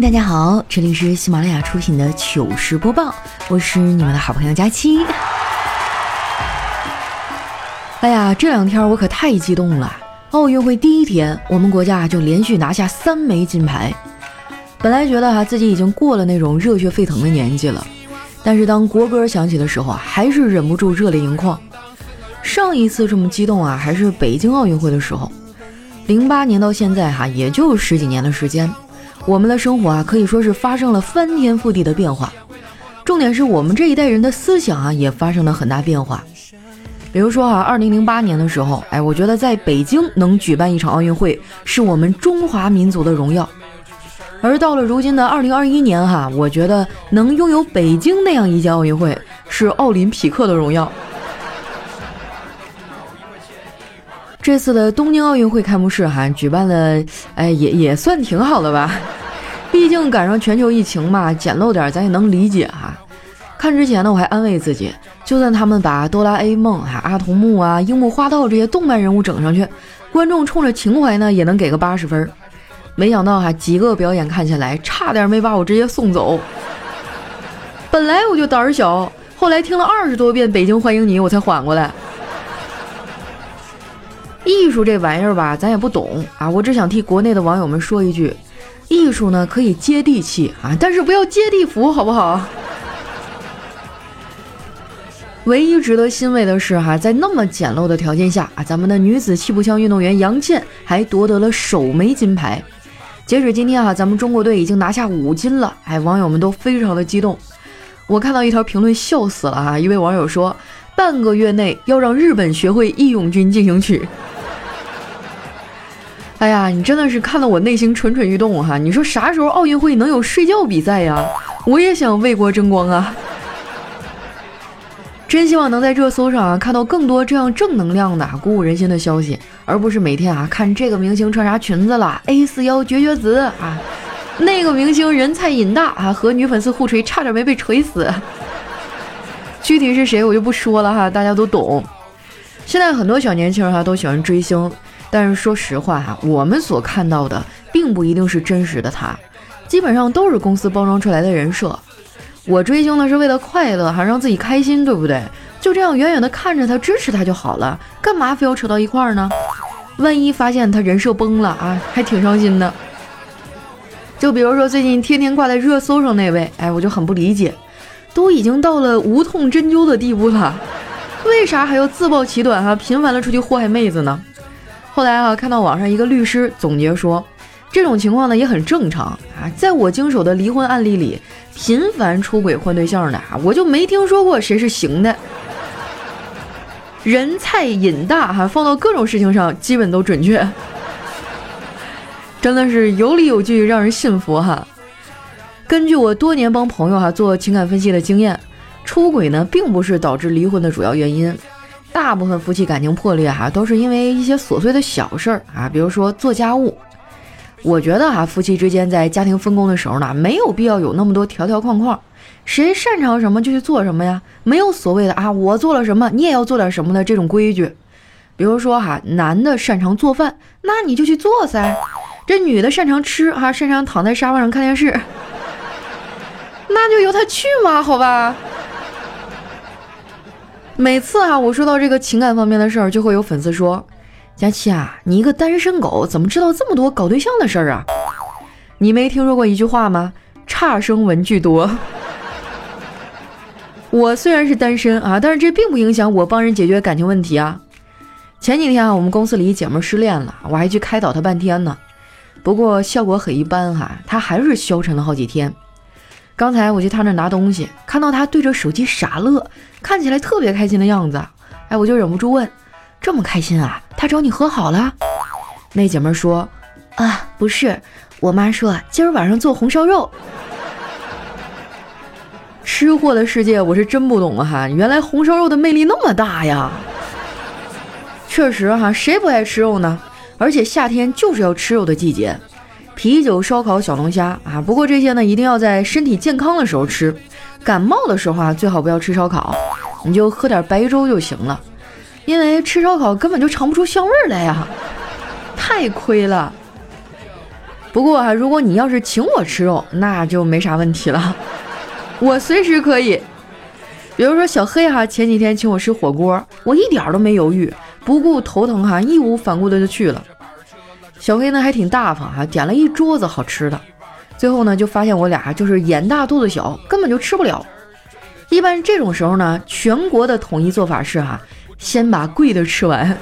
大家好，这里是喜马拉雅出品的糗事播报，我是你们的好朋友佳期。哎呀，这两天我可太激动了！奥运会第一天，我们国家就连续拿下三枚金牌。本来觉得哈自己已经过了那种热血沸腾的年纪了，但是当国歌响起的时候啊，还是忍不住热泪盈眶。上一次这么激动啊，还是北京奥运会的时候，零八年到现在哈，也就十几年的时间。我们的生活啊，可以说是发生了翻天覆地的变化。重点是我们这一代人的思想啊，也发生了很大变化。比如说啊，二零零八年的时候，哎，我觉得在北京能举办一场奥运会，是我们中华民族的荣耀。而到了如今的二零二一年哈，我觉得能拥有北京那样一届奥运会，是奥林匹克的荣耀。这次的东京奥运会开幕式哈举办了，哎也也算挺好的吧，毕竟赶上全球疫情嘛，简陋点咱也能理解哈。看之前呢，我还安慰自己，就算他们把哆啦 A 梦、哈阿童木啊、樱木花道这些动漫人物整上去，观众冲着情怀呢也能给个八十分。没想到哈几个表演看下来，差点没把我直接送走。本来我就胆儿小，后来听了二十多遍《北京欢迎你》，我才缓过来。艺术这玩意儿吧，咱也不懂啊。我只想替国内的网友们说一句：艺术呢可以接地气啊，但是不要接地服，好不好？唯一值得欣慰的是哈，在那么简陋的条件下啊，咱们的女子气步枪运动员杨倩还夺得了首枚金牌。截止今天啊，咱们中国队已经拿下五金了，哎，网友们都非常的激动。我看到一条评论笑死了啊，一位网友说：半个月内要让日本学会《义勇军进行曲》。哎呀，你真的是看得我内心蠢蠢欲动哈！你说啥时候奥运会能有睡觉比赛呀？我也想为国争光啊！真希望能在热搜上啊看到更多这样正能量的、鼓舞人心的消息，而不是每天啊看这个明星穿啥裙子了，A 四腰绝绝子啊，那个明星人菜瘾大啊，和女粉丝互锤差点没被锤死。具体是谁我就不说了哈，大家都懂。现在很多小年轻哈都喜欢追星。但是说实话哈，我们所看到的并不一定是真实的他，基本上都是公司包装出来的人设。我追星呢是为了快乐，还让自己开心，对不对？就这样远远的看着他，支持他就好了，干嘛非要扯到一块儿呢？万一发现他人设崩了啊，还挺伤心的。就比如说最近天天挂在热搜上那位，哎，我就很不理解，都已经到了无痛针灸的地步了，为啥还要自暴其短哈，频繁的出去祸害妹子呢？后来啊，看到网上一个律师总结说，这种情况呢也很正常啊。在我经手的离婚案例里，频繁出轨换对象的啊，我就没听说过谁是行的。人菜瘾大哈，放到各种事情上基本都准确，真的是有理有据，让人信服哈。根据我多年帮朋友哈做情感分析的经验，出轨呢并不是导致离婚的主要原因。大部分夫妻感情破裂哈，都是因为一些琐碎的小事儿啊，比如说做家务。我觉得哈，夫妻之间在家庭分工的时候呢，没有必要有那么多条条框框，谁擅长什么就去做什么呀，没有所谓的啊，我做了什么你也要做点什么的这种规矩。比如说哈，男的擅长做饭，那你就去做噻；这女的擅长吃哈，擅长躺在沙发上看电视，那就由她去嘛，好吧。每次啊，我说到这个情感方面的事儿，就会有粉丝说：“佳琪啊，你一个单身狗，怎么知道这么多搞对象的事儿啊？你没听说过一句话吗？差生文具多。我虽然是单身啊，但是这并不影响我帮人解决感情问题啊。前几天啊，我们公司里一姐妹失恋了，我还去开导她半天呢，不过效果很一般哈，她还是消沉了好几天。”刚才我去他那拿东西，看到他对着手机傻乐，看起来特别开心的样子。哎，我就忍不住问：“这么开心啊？他找你和好了？”那姐妹说：“啊，不是，我妈说今儿晚上做红烧肉。”吃货的世界我是真不懂啊！哈，原来红烧肉的魅力那么大呀！确实哈，谁不爱吃肉呢？而且夏天就是要吃肉的季节。啤酒、烧烤、小龙虾啊，不过这些呢，一定要在身体健康的时候吃。感冒的时候啊，最好不要吃烧烤，你就喝点白粥就行了。因为吃烧烤根本就尝不出香味来呀，太亏了。不过啊，如果你要是请我吃肉，那就没啥问题了，我随时可以。比如说小黑哈，前几天请我吃火锅，我一点都没犹豫，不顾头疼哈，义无反顾的就去了。小黑呢还挺大方哈，点了一桌子好吃的。最后呢，就发现我俩就是眼大肚子小，根本就吃不了。一般这种时候呢，全国的统一做法是哈，先把贵的吃完。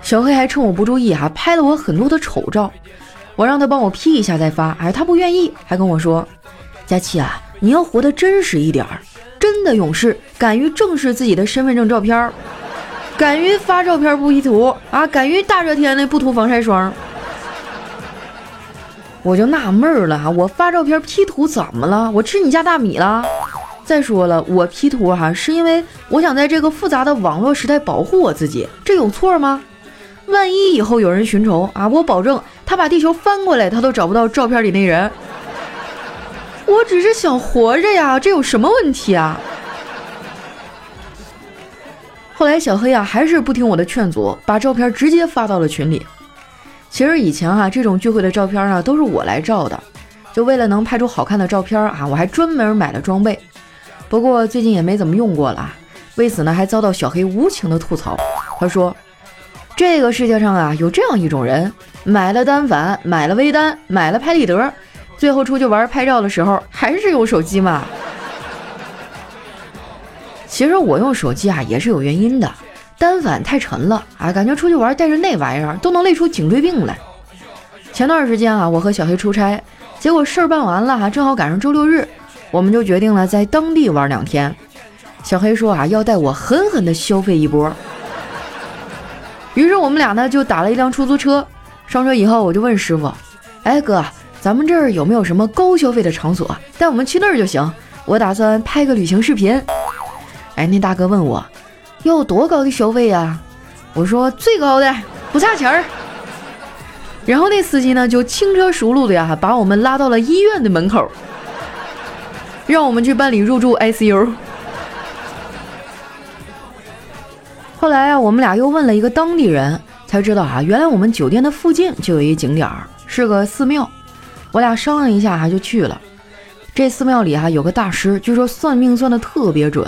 小黑还趁我不注意哈，拍了我很多的丑照，我让他帮我 P 一下再发，哎，他不愿意，还跟我说：“佳琪啊。”你要活得真实一点儿，真的勇士，敢于正视自己的身份证照片儿，敢于发照片不 P 图啊，敢于大热天的不涂防晒霜。我就纳闷了，我发照片 P 图怎么了？我吃你家大米了？再说了，我 P 图哈，是因为我想在这个复杂的网络时代保护我自己，这有错吗？万一以后有人寻仇啊，我保证他把地球翻过来，他都找不到照片里那人。我只是想活着呀，这有什么问题啊？后来小黑啊，还是不听我的劝阻，把照片直接发到了群里。其实以前啊，这种聚会的照片啊，都是我来照的，就为了能拍出好看的照片啊，我还专门买了装备。不过最近也没怎么用过了，为此呢，还遭到小黑无情的吐槽。他说：“这个世界上啊，有这样一种人，买了单反，买了微单，买了拍立得。”最后出去玩拍照的时候，还是用手机嘛？其实我用手机啊也是有原因的，单反太沉了啊，感觉出去玩带着那玩意儿都能累出颈椎病来。前段时间啊，我和小黑出差，结果事儿办完了哈，正好赶上周六日，我们就决定了在当地玩两天。小黑说啊，要带我狠狠的消费一波。于是我们俩呢就打了一辆出租车，上车以后我就问师傅，哎哥。咱们这儿有没有什么高消费的场所？带我们去那儿就行。我打算拍个旅行视频。哎，那大哥问我要多高的消费呀？我说最高的，不差钱儿。然后那司机呢就轻车熟路的呀，把我们拉到了医院的门口，让我们去办理入住 ICU。后来啊，我们俩又问了一个当地人，才知道啊，原来我们酒店的附近就有一景点儿，是个寺庙。我俩商量一下哈，就去了。这寺庙里哈有个大师，据说算命算的特别准。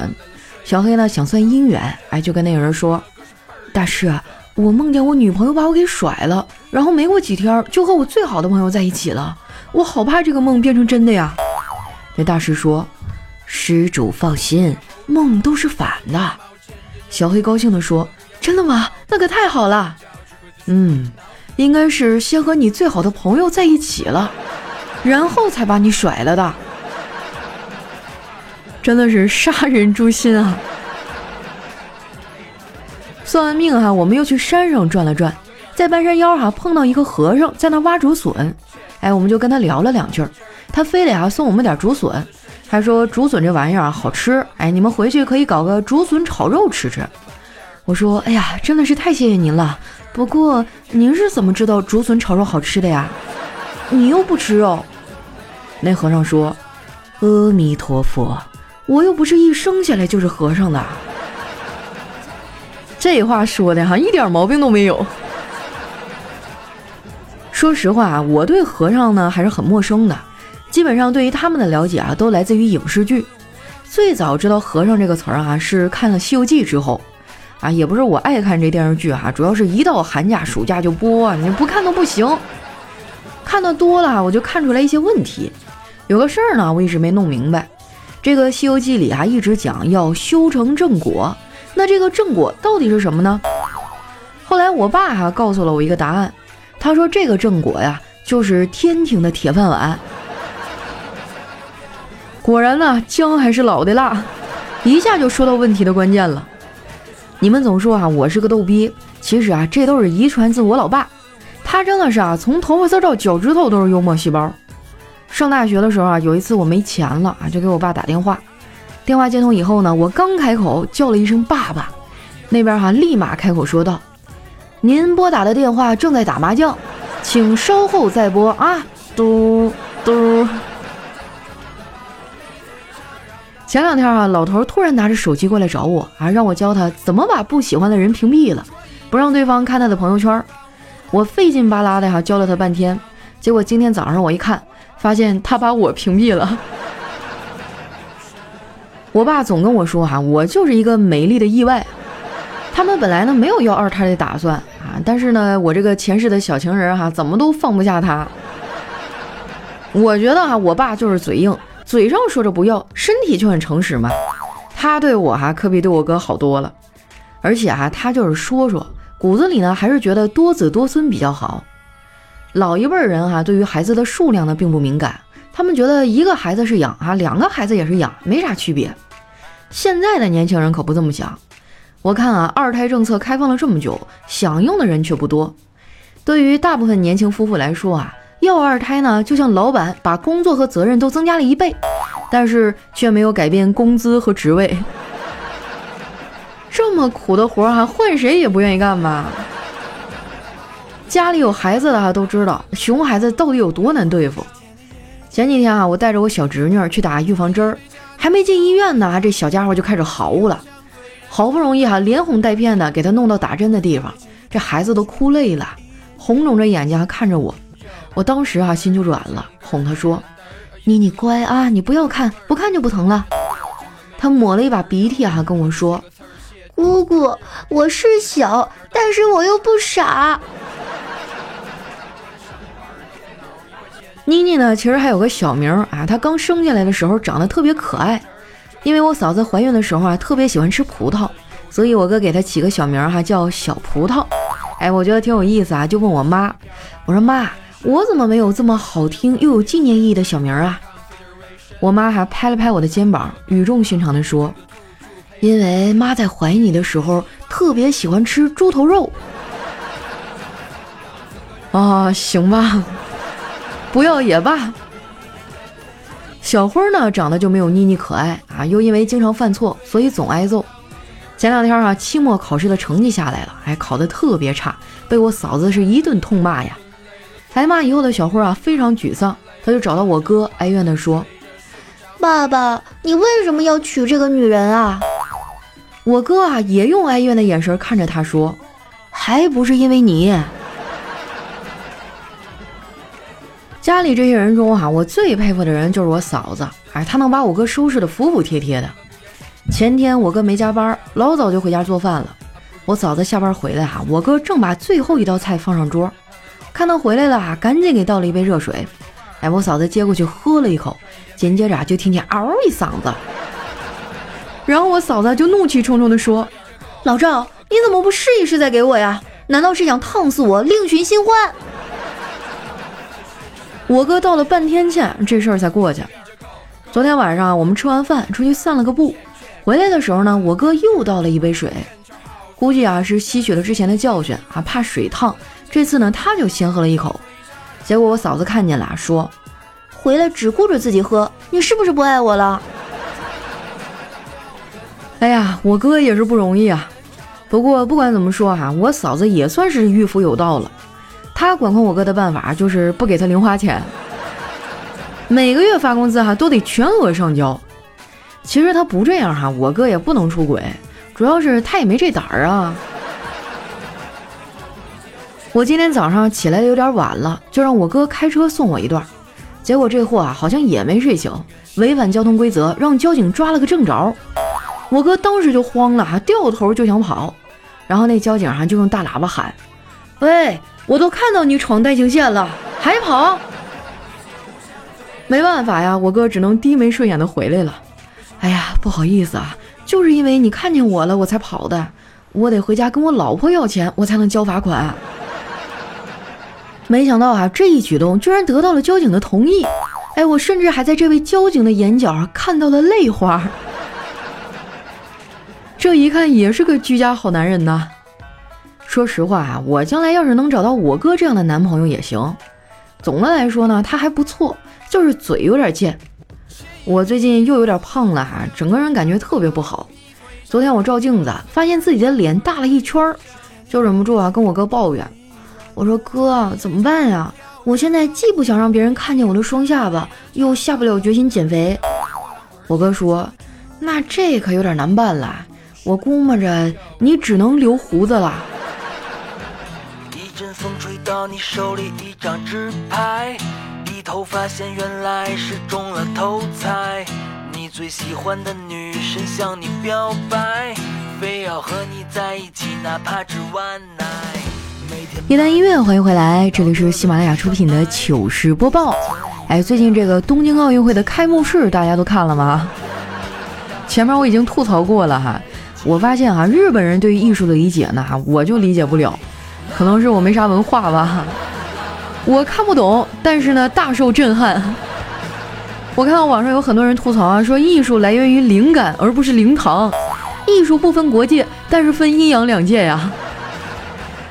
小黑呢想算姻缘，哎，就跟那个人说：“大师，我梦见我女朋友把我给甩了，然后没过几天就和我最好的朋友在一起了，我好怕这个梦变成真的呀。”那大师说：“施主放心，梦都是反的。”小黑高兴地说：“真的吗？那可太好了。”嗯，应该是先和你最好的朋友在一起了。然后才把你甩了的，真的是杀人诛心啊！算完命哈，我们又去山上转了转，在半山腰哈碰到一个和尚在那挖竹笋，哎，我们就跟他聊了两句，他非得啊送我们点竹笋，还说竹笋这玩意儿啊好吃，哎，你们回去可以搞个竹笋炒肉吃吃。我说，哎呀，真的是太谢谢您了。不过您是怎么知道竹笋炒肉好吃的呀？你又不吃肉。那和尚说：“阿弥陀佛，我又不是一生下来就是和尚的。”这话说的哈，一点毛病都没有。说实话啊，我对和尚呢还是很陌生的，基本上对于他们的了解啊，都来自于影视剧。最早知道和尚这个词儿啊，是看了《西游记》之后啊，也不是我爱看这电视剧哈，主要是一到寒假暑假就播，你不看都不行。看的多了，我就看出来一些问题。有个事儿呢，我一直没弄明白。这个《西游记》里啊，一直讲要修成正果，那这个正果到底是什么呢？后来我爸哈告诉了我一个答案，他说这个正果呀，就是天庭的铁饭碗。果然呢，姜还是老的辣，一下就说到问题的关键了。你们总说啊，我是个逗逼，其实啊，这都是遗传自我老爸，他真的是啊，从头发丝到脚趾头都是幽默细胞。上大学的时候啊，有一次我没钱了啊，就给我爸打电话。电话接通以后呢，我刚开口叫了一声“爸爸”，那边哈立马开口说道：“您拨打的电话正在打麻将，请稍后再拨啊。”嘟嘟。前两天啊，老头突然拿着手机过来找我啊，让我教他怎么把不喜欢的人屏蔽了，不让对方看他的朋友圈。我费劲巴拉的哈教了他半天，结果今天早上我一看，发现他把我屏蔽了。我爸总跟我说哈，我就是一个美丽的意外。他们本来呢没有要二胎的打算啊，但是呢，我这个前世的小情人哈，怎么都放不下他。我觉得哈，我爸就是嘴硬，嘴上说着不要，身体就很诚实嘛。他对我哈可比对我哥好多了，而且哈他就是说说，骨子里呢还是觉得多子多孙比较好。老一辈人哈对于孩子的数量呢并不敏感，他们觉得一个孩子是养啊，两个孩子也是养，没啥区别。现在的年轻人可不这么想。我看啊，二胎政策开放了这么久，想用的人却不多。对于大部分年轻夫妇来说啊，要二胎呢，就像老板把工作和责任都增加了一倍，但是却没有改变工资和职位。这么苦的活儿哈，换谁也不愿意干吧？家里有孩子的哈都知道，熊孩子到底有多难对付。前几天啊，我带着我小侄女去打预防针儿，还没进医院呢，这小家伙就开始嚎了。好不容易哈，连哄带骗的给他弄到打针的地方，这孩子都哭累了，红肿着眼睛还看着我。我当时啊心就软了，哄他说：“妮妮乖啊，你不要看，不看就不疼了。”他抹了一把鼻涕啊，跟我说：“姑姑，我是小，但是我又不傻。”妮妮呢，其实还有个小名啊，她刚生下来的时候长得特别可爱。因为我嫂子怀孕的时候啊，特别喜欢吃葡萄，所以我哥给她起个小名哈，叫小葡萄。哎，我觉得挺有意思啊，就问我妈，我说妈，我怎么没有这么好听又有纪念意义的小名啊？我妈还拍了拍我的肩膀，语重心长地说，因为妈在怀你的时候特别喜欢吃猪头肉。啊，行吧，不要也罢。小辉呢，长得就没有妮妮可爱啊，又因为经常犯错，所以总挨揍。前两天啊，期末考试的成绩下来了，还考得特别差，被我嫂子是一顿痛骂呀。挨骂以后的小辉啊，非常沮丧，他就找到我哥，哀怨地说：“爸爸，你为什么要娶这个女人啊？”我哥啊，也用哀怨的眼神看着他说：“还不是因为你。”家里这些人中哈，我最佩服的人就是我嫂子，哎，她能把我哥收拾的服服帖帖的。前天我哥没加班，老早就回家做饭了。我嫂子下班回来哈，我哥正把最后一道菜放上桌，看他回来了啊，赶紧给倒了一杯热水。哎，我嫂子接过去喝了一口，紧接着就听见嗷一嗓子，然后我嫂子就怒气冲冲地说：“老赵，你怎么不试一试再给我呀？难道是想烫死我，另寻新欢？”我哥道了半天歉，这事儿才过去。昨天晚上我们吃完饭出去散了个步，回来的时候呢，我哥又倒了一杯水，估计啊是吸取了之前的教训啊，怕水烫，这次呢他就先喝了一口。结果我嫂子看见了，说：“回来只顾着自己喝，你是不是不爱我了？”哎呀，我哥也是不容易啊。不过不管怎么说哈，我嫂子也算是御夫有道了。他管控我哥的办法就是不给他零花钱，每个月发工资哈都得全额上交。其实他不这样哈，我哥也不能出轨，主要是他也没这胆儿啊。我今天早上起来有点晚了，就让我哥开车送我一段，结果这货啊好像也没睡醒，违反交通规则，让交警抓了个正着。我哥当时就慌了哈，掉头就想跑，然后那交警哈就用大喇叭喊：“喂！”我都看到你闯单行线了，还跑？没办法呀，我哥只能低眉顺眼的回来了。哎呀，不好意思啊，就是因为你看见我了，我才跑的。我得回家跟我老婆要钱，我才能交罚款。没想到啊，这一举动居然得到了交警的同意。哎，我甚至还在这位交警的眼角看到了泪花。这一看也是个居家好男人呐。说实话啊，我将来要是能找到我哥这样的男朋友也行。总的来说呢，他还不错，就是嘴有点贱。我最近又有点胖了哈，整个人感觉特别不好。昨天我照镜子，发现自己的脸大了一圈儿，就忍不住啊跟我哥抱怨。我说哥，怎么办呀？我现在既不想让别人看见我的双下巴，又下不了决心减肥。我哥说，那这可有点难办了。我估摸着你只能留胡子了。阵风吹到你手里一张纸牌，低头发现原来是中了头彩。你最喜欢的女神向你表白，非要和你在一起，哪怕只晚奶。一段音乐，欢迎回来，这里是喜马拉雅出品的糗事播报。哎，最近这个东京奥运会的开幕式大家都看了吗？前面我已经吐槽过了哈，我发现哈，日本人对于艺术的理解呢，我就理解不了，可能是我没啥文化吧。我看不懂，但是呢，大受震撼。我看到网上有很多人吐槽啊，说艺术来源于灵感而不是灵堂，艺术不分国界，但是分阴阳两界呀。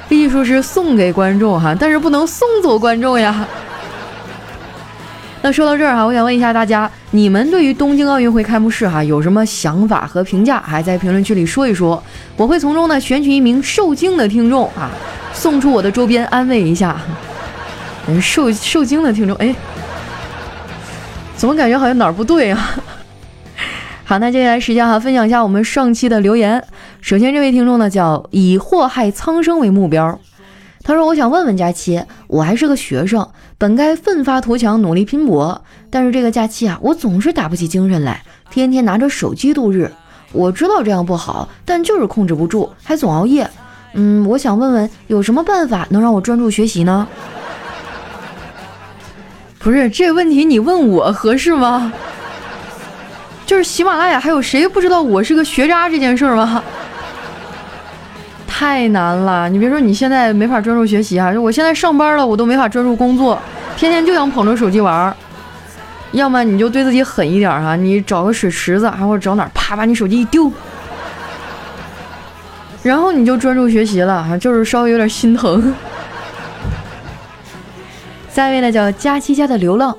艺术是送给观众哈，但是不能送走观众呀。那说到这儿哈，我想问一下大家，你们对于东京奥运会开幕式哈有什么想法和评价？还在评论区里说一说，我会从中呢选取一名受惊的听众啊，送出我的周边安慰一下。受受惊的听众，哎，怎么感觉好像哪儿不对啊？好，那接下来时间哈，分享一下我们上期的留言。首先这位听众呢叫以祸害苍生为目标。他说：“我想问问佳期，我还是个学生，本该奋发图强，努力拼搏，但是这个假期啊，我总是打不起精神来，天天拿着手机度日。我知道这样不好，但就是控制不住，还总熬夜。嗯，我想问问，有什么办法能让我专注学习呢？不是这问题，你问我合适吗？就是喜马拉雅还有谁不知道我是个学渣这件事吗？”太难了，你别说你现在没法专注学习啊，我现在上班了，我都没法专注工作，天天就想捧着手机玩儿。要么你就对自己狠一点哈，你找个水池子，还或者找哪儿，啪把你手机一丢，然后你就专注学习了哈，就是稍微有点心疼。下一位呢叫佳期家的流浪，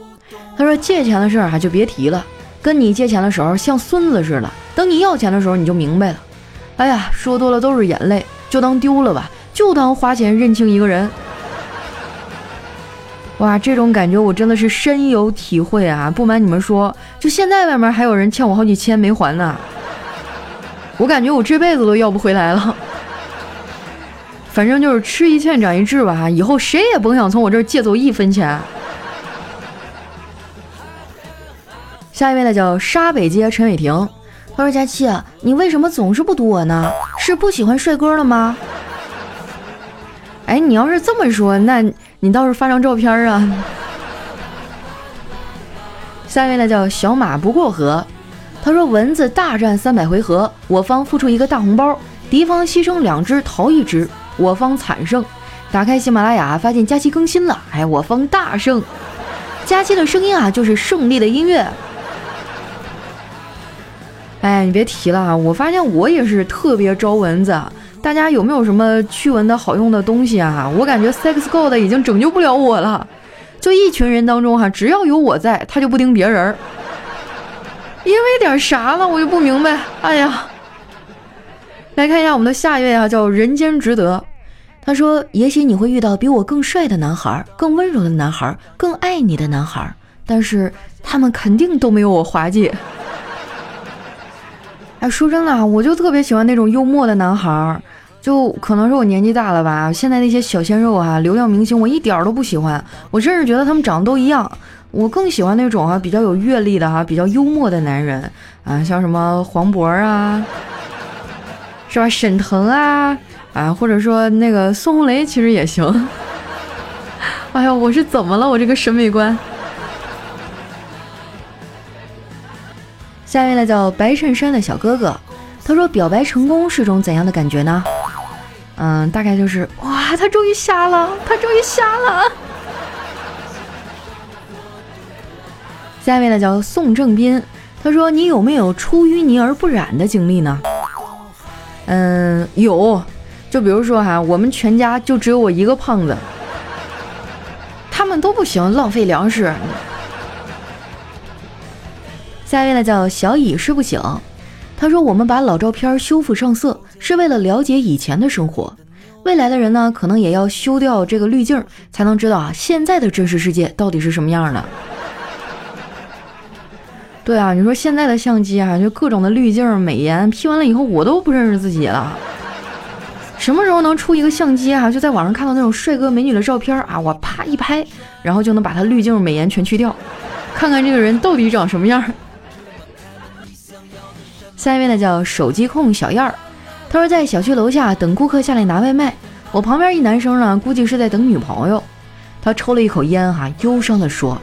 他说借钱的事儿哈就别提了，跟你借钱的时候像孙子似的，等你要钱的时候你就明白了。哎呀，说多了都是眼泪。就当丢了吧，就当花钱认清一个人。哇，这种感觉我真的是深有体会啊！不瞒你们说，就现在外面还有人欠我好几千没还呢。我感觉我这辈子都要不回来了。反正就是吃一堑长一智吧，以后谁也甭想从我这儿借走一分钱。下一位呢，叫沙北街陈伟霆。他说：“佳期，你为什么总是不读我呢？是不喜欢帅哥了吗？”哎，你要是这么说，那你倒是发张照片啊。下一位呢叫小马不过河，他说：“蚊子大战三百回合，我方付出一个大红包，敌方牺牲两只逃一只，我方惨胜。打开喜马拉雅，发现佳期更新了，哎，我方大胜。佳期的声音啊，就是胜利的音乐。”哎，你别提了啊！我发现我也是特别招蚊子。大家有没有什么驱蚊的好用的东西啊？我感觉 Sex God 已经拯救不了我了。就一群人当中哈，只要有我在，他就不盯别人。因为点啥呢？我就不明白。哎呀，来看一下我们的下一位啊，叫人间值得。他说：也许你会遇到比我更帅的男孩，更温柔的男孩，更爱你的男孩，但是他们肯定都没有我滑稽。哎，说真的，我就特别喜欢那种幽默的男孩儿，就可能是我年纪大了吧。现在那些小鲜肉啊，流量明星，我一点儿都不喜欢。我甚至觉得他们长得都一样。我更喜欢那种啊，比较有阅历的哈，比较幽默的男人啊，像什么黄渤啊，是吧？沈腾啊，啊，或者说那个孙红雷，其实也行。哎呀，我是怎么了？我这个审美观。下一位呢叫白衬衫的小哥哥，他说表白成功是种怎样的感觉呢？嗯，大概就是哇，他终于瞎了，他终于瞎了。下一位呢叫宋正斌，他说你有没有出淤泥而不染的经历呢？嗯，有，就比如说哈，我们全家就只有我一个胖子，他们都不行，浪费粮食。下一位呢叫小乙睡不醒，他说我们把老照片修复上色是为了了解以前的生活，未来的人呢可能也要修掉这个滤镜，才能知道啊现在的真实世界到底是什么样的。对啊，你说现在的相机啊，就各种的滤镜、美颜，P 完了以后我都不认识自己了。什么时候能出一个相机啊？就在网上看到那种帅哥美女的照片啊，我啪一拍，然后就能把他滤镜美颜全去掉，看看这个人到底长什么样。下一位呢叫手机控小燕儿，他说在小区楼下等顾客下来拿外卖，我旁边一男生呢，估计是在等女朋友，他抽了一口烟哈，忧伤的说：“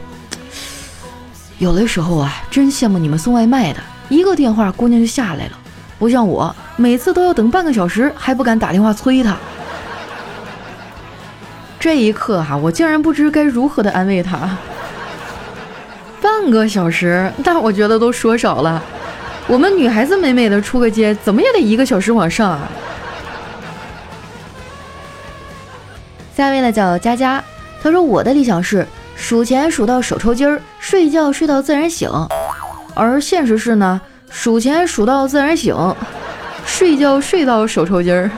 有的时候啊，真羡慕你们送外卖的，一个电话姑娘就下来了，不像我。”每次都要等半个小时，还不敢打电话催他。这一刻哈，我竟然不知该如何的安慰他。半个小时，那我觉得都说少了。我们女孩子美美的出个街，怎么也得一个小时往上啊。下一位呢叫佳佳，她说我的理想是数钱数到手抽筋儿，睡觉睡到自然醒，而现实是呢，数钱数到自然醒。睡觉睡到手抽筋儿。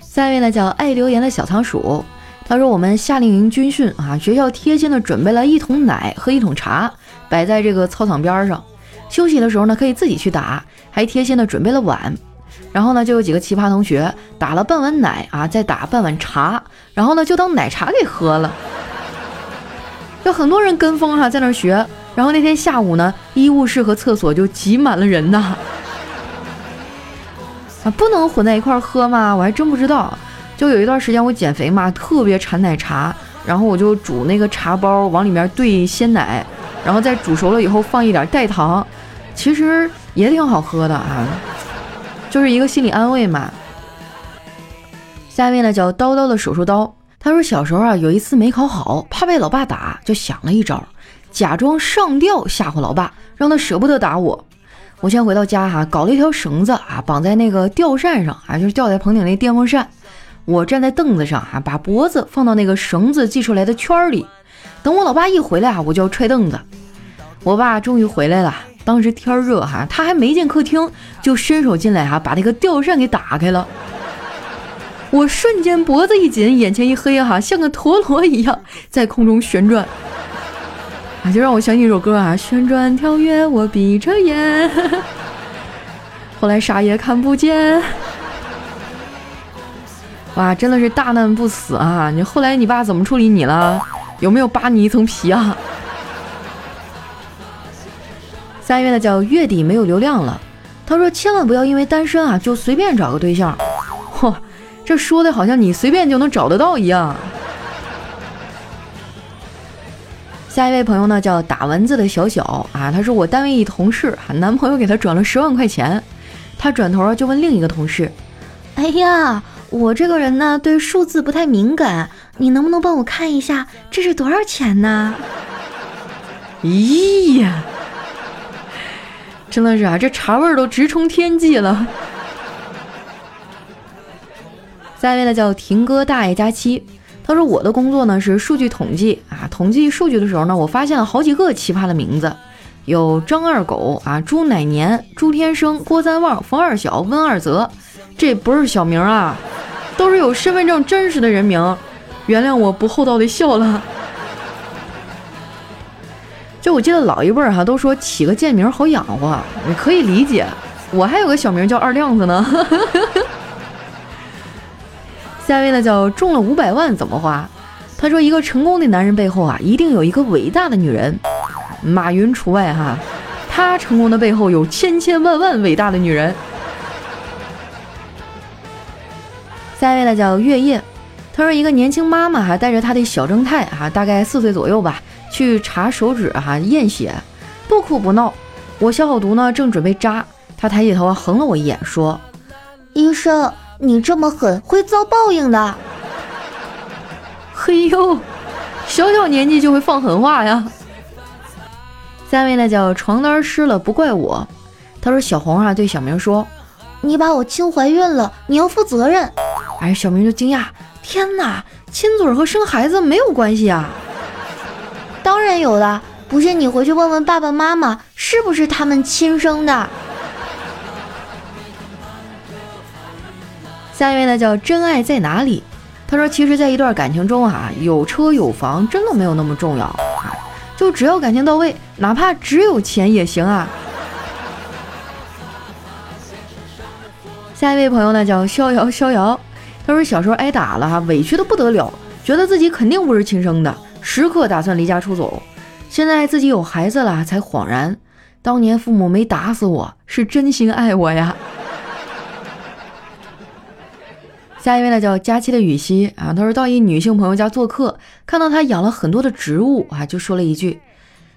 下一位呢叫爱留言的小仓鼠，他说我们夏令营军训啊，学校贴心的准备了一桶奶和一桶茶，摆在这个操场边上。休息的时候呢，可以自己去打，还贴心的准备了碗。然后呢，就有几个奇葩同学打了半碗奶啊，再打半碗茶，然后呢就当奶茶给喝了。有很多人跟风哈，在那学。然后那天下午呢，医务室和厕所就挤满了人呐。啊，不能混在一块喝吗？我还真不知道。就有一段时间我减肥嘛，特别馋奶茶，然后我就煮那个茶包，往里面兑鲜奶，然后再煮熟了以后放一点代糖，其实也挺好喝的啊，就是一个心理安慰嘛。下面呢叫叨叨的手术刀，他说小时候啊有一次没考好，怕被老爸打，就想了一招。假装上吊吓唬老爸，让他舍不得打我。我先回到家哈，搞了一条绳子啊，绑在那个吊扇上啊，就是吊在棚顶那电风扇。我站在凳子上啊，把脖子放到那个绳子系出来的圈里。等我老爸一回来啊，我就要踹凳子。我爸终于回来了，当时天热哈，他还没进客厅，就伸手进来哈，把那个吊扇给打开了。我瞬间脖子一紧，眼前一黑哈，像个陀螺一样在空中旋转啊。就让我想起一首歌啊，旋转跳跃，我闭着眼，后来啥也看不见。哇，真的是大难不死啊！你后来你爸怎么处理你了？有没有扒你一层皮啊？三月的叫月底没有流量了，他说千万不要因为单身啊就随便找个对象。嚯，这说的好像你随便就能找得到一样。下一位朋友呢，叫打蚊子的小小啊，他说我单位一同事，男朋友给他转了十万块钱，他转头就问另一个同事，哎呀，我这个人呢对数字不太敏感，你能不能帮我看一下这是多少钱呢？咦呀，真的是啊，这茶味儿都直冲天际了。下一位呢，叫婷哥大爷加七。他说：“我的工作呢是数据统计啊，统计数据的时候呢，我发现了好几个奇葩的名字，有张二狗啊、朱乃年、朱天生、郭三旺、冯二小、温二泽，这不是小名啊，都是有身份证真实的人名。原谅我不厚道的笑了。就我记得老一辈儿哈都说起个贱名好养活，你可以理解。我还有个小名叫二亮子呢。”下一位呢叫中了五百万怎么花？他说一个成功的男人背后啊，一定有一个伟大的女人，马云除外哈。他成功的背后有千千万万伟大的女人。下一位呢叫月夜，他说一个年轻妈妈哈带着她的小正太哈，大概四岁左右吧，去查手指哈验血，不哭不闹。我消好毒呢，正准备扎，他抬起头横了我一眼说：“医生。”你这么狠，会遭报应的。嘿 呦，小小年纪就会放狠话呀！下位呢叫床单湿了不怪我，他说小红啊对小明说：“你把我亲怀孕了，你要负责任。”哎，小明就惊讶：“天哪，亲嘴和生孩子没有关系啊？”当然有了，不信你回去问问爸爸妈妈，是不是他们亲生的。下一位呢叫真爱在哪里？他说，其实，在一段感情中啊，有车有房真的没有那么重要啊，就只要感情到位，哪怕只有钱也行啊。下一位朋友呢叫逍遥逍遥，他说小时候挨打了，委屈的不得了，觉得自己肯定不是亲生的，时刻打算离家出走。现在自己有孩子了，才恍然，当年父母没打死我，是真心爱我呀。下一位呢叫佳期的雨熙啊，他说到一女性朋友家做客，看到她养了很多的植物啊，就说了一句：“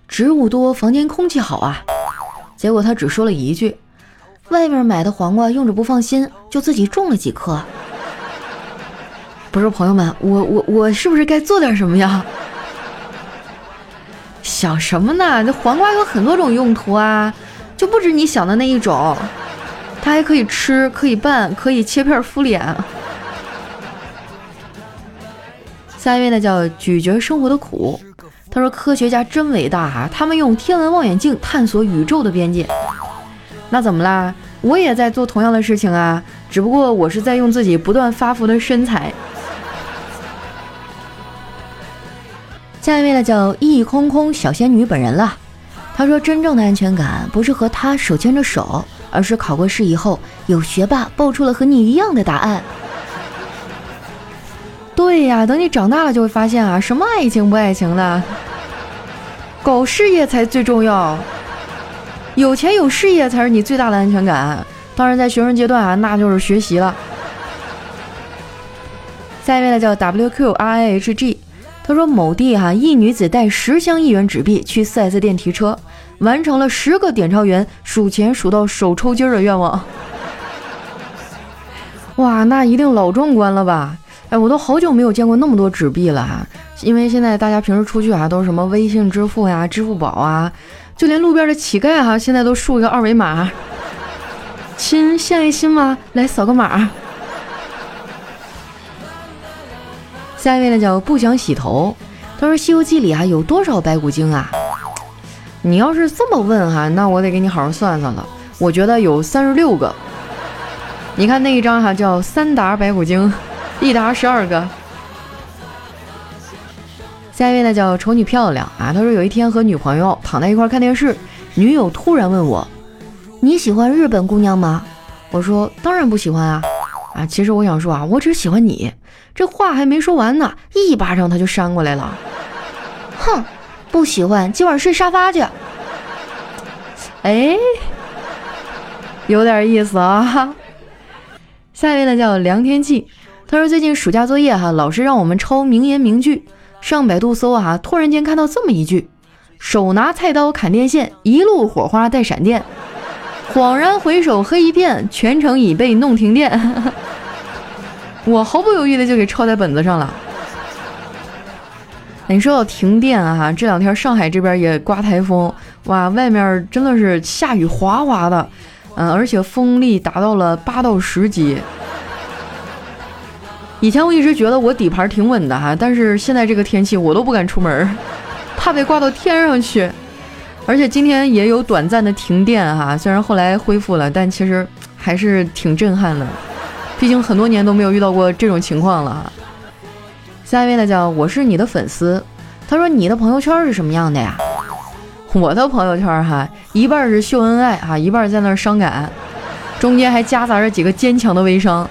植物多，房间空气好啊。”结果他只说了一句。外面买的黄瓜用着不放心，就自己种了几颗。不是朋友们，我我我是不是该做点什么呀？想什么呢？这黄瓜有很多种用途啊，就不止你想的那一种。它还可以吃，可以拌，可以切片敷脸。下一位呢叫咀嚼生活的苦，他说科学家真伟大啊，他们用天文望远镜探索宇宙的边界。那怎么啦？我也在做同样的事情啊，只不过我是在用自己不断发福的身材。下一位呢，叫一空空小仙女本人了。她说：“真正的安全感不是和他手牵着手，而是考过试以后有学霸报出了和你一样的答案。”对呀，等你长大了就会发现啊，什么爱情不爱情的，搞事业才最重要。有钱有事业才是你最大的安全感。当然，在学生阶段啊，那就是学习了。下一位呢，叫 WQRIHG，他说某地哈一女子带十箱一元纸币去 4S 店提车，完成了十个点钞员数钱数到手抽筋的愿望。哇，那一定老壮观了吧？哎，我都好久没有见过那么多纸币了哈，因为现在大家平时出去啊，都是什么微信支付呀、支付宝啊。就连路边的乞丐哈，现在都竖一个二维码，亲，献爱心吗？来扫个码。下一位呢叫不想洗头，他说《西游记》里啊有多少白骨精啊？你要是这么问哈，那我得给你好好算算了。我觉得有三十六个。你看那一张哈叫三打白骨精，一打十二个。下一位呢叫丑女漂亮啊，他说有一天和女朋友躺在一块看电视，女友突然问我：“你喜欢日本姑娘吗？”我说：“当然不喜欢啊！”啊，其实我想说啊，我只喜欢你。这话还没说完呢，一巴掌他就扇过来了。哼，不喜欢，今晚睡沙发去。哎，有点意思啊。下一位呢叫梁天气，他说最近暑假作业哈，老师让我们抄名言名句。上百度搜啊，突然间看到这么一句：“手拿菜刀砍电线，一路火花带闪电。恍然回首，黑一片，全城已被弄停电。”我毫不犹豫的就给抄在本子上了。你说到停电啊，这两天上海这边也刮台风，哇，外面真的是下雨哗哗的，嗯，而且风力达到了八到十级。以前我一直觉得我底盘挺稳的哈，但是现在这个天气我都不敢出门，怕被刮到天上去。而且今天也有短暂的停电哈，虽然后来恢复了，但其实还是挺震撼的。毕竟很多年都没有遇到过这种情况了。下一位呢叫我是你的粉丝，他说你的朋友圈是什么样的呀？我的朋友圈哈，一半是秀恩爱啊，一半在那伤感，中间还夹杂着几个坚强的微商。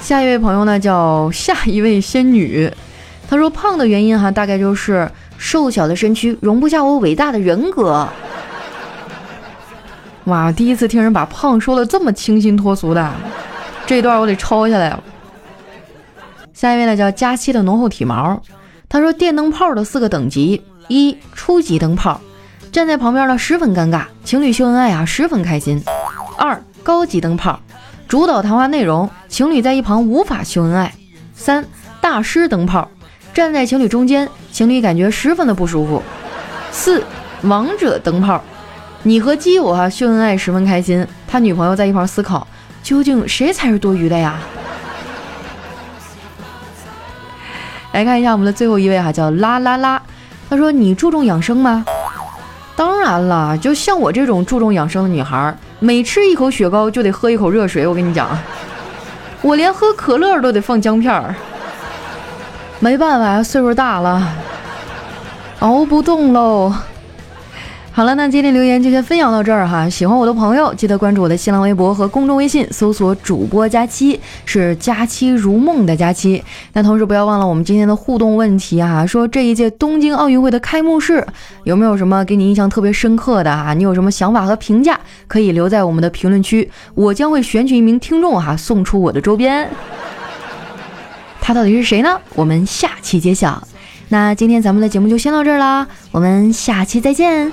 下一位朋友呢，叫下一位仙女，她说胖的原因哈，大概就是瘦小的身躯容不下我伟大的人格。哇，第一次听人把胖说的这么清新脱俗的，这段我得抄下来了。下一位呢，叫佳期的浓厚体毛，他说电灯泡的四个等级：一、初级灯泡，站在旁边呢十分尴尬，情侣秀恩爱啊十分开心；二、高级灯泡。主导谈话内容，情侣在一旁无法秀恩爱。三大师灯泡，站在情侣中间，情侣感觉十分的不舒服。四王者灯泡，你和基友哈秀恩爱十分开心，他女朋友在一旁思考，究竟谁才是多余的呀？来看一下我们的最后一位哈，叫啦啦啦，他说你注重养生吗？当然了，就像我这种注重养生的女孩。每吃一口雪糕就得喝一口热水，我跟你讲，我连喝可乐都得放姜片儿。没办法，岁数大了，熬不动喽。好了，那今天留言就先分享到这儿哈。喜欢我的朋友，记得关注我的新浪微博和公众微信，搜索主播佳期，是佳期如梦的佳期。那同时不要忘了我们今天的互动问题哈，说这一届东京奥运会的开幕式有没有什么给你印象特别深刻的哈？你有什么想法和评价，可以留在我们的评论区，我将会选取一名听众哈，送出我的周边。他到底是谁呢？我们下期揭晓。那今天咱们的节目就先到这儿啦，我们下期再见。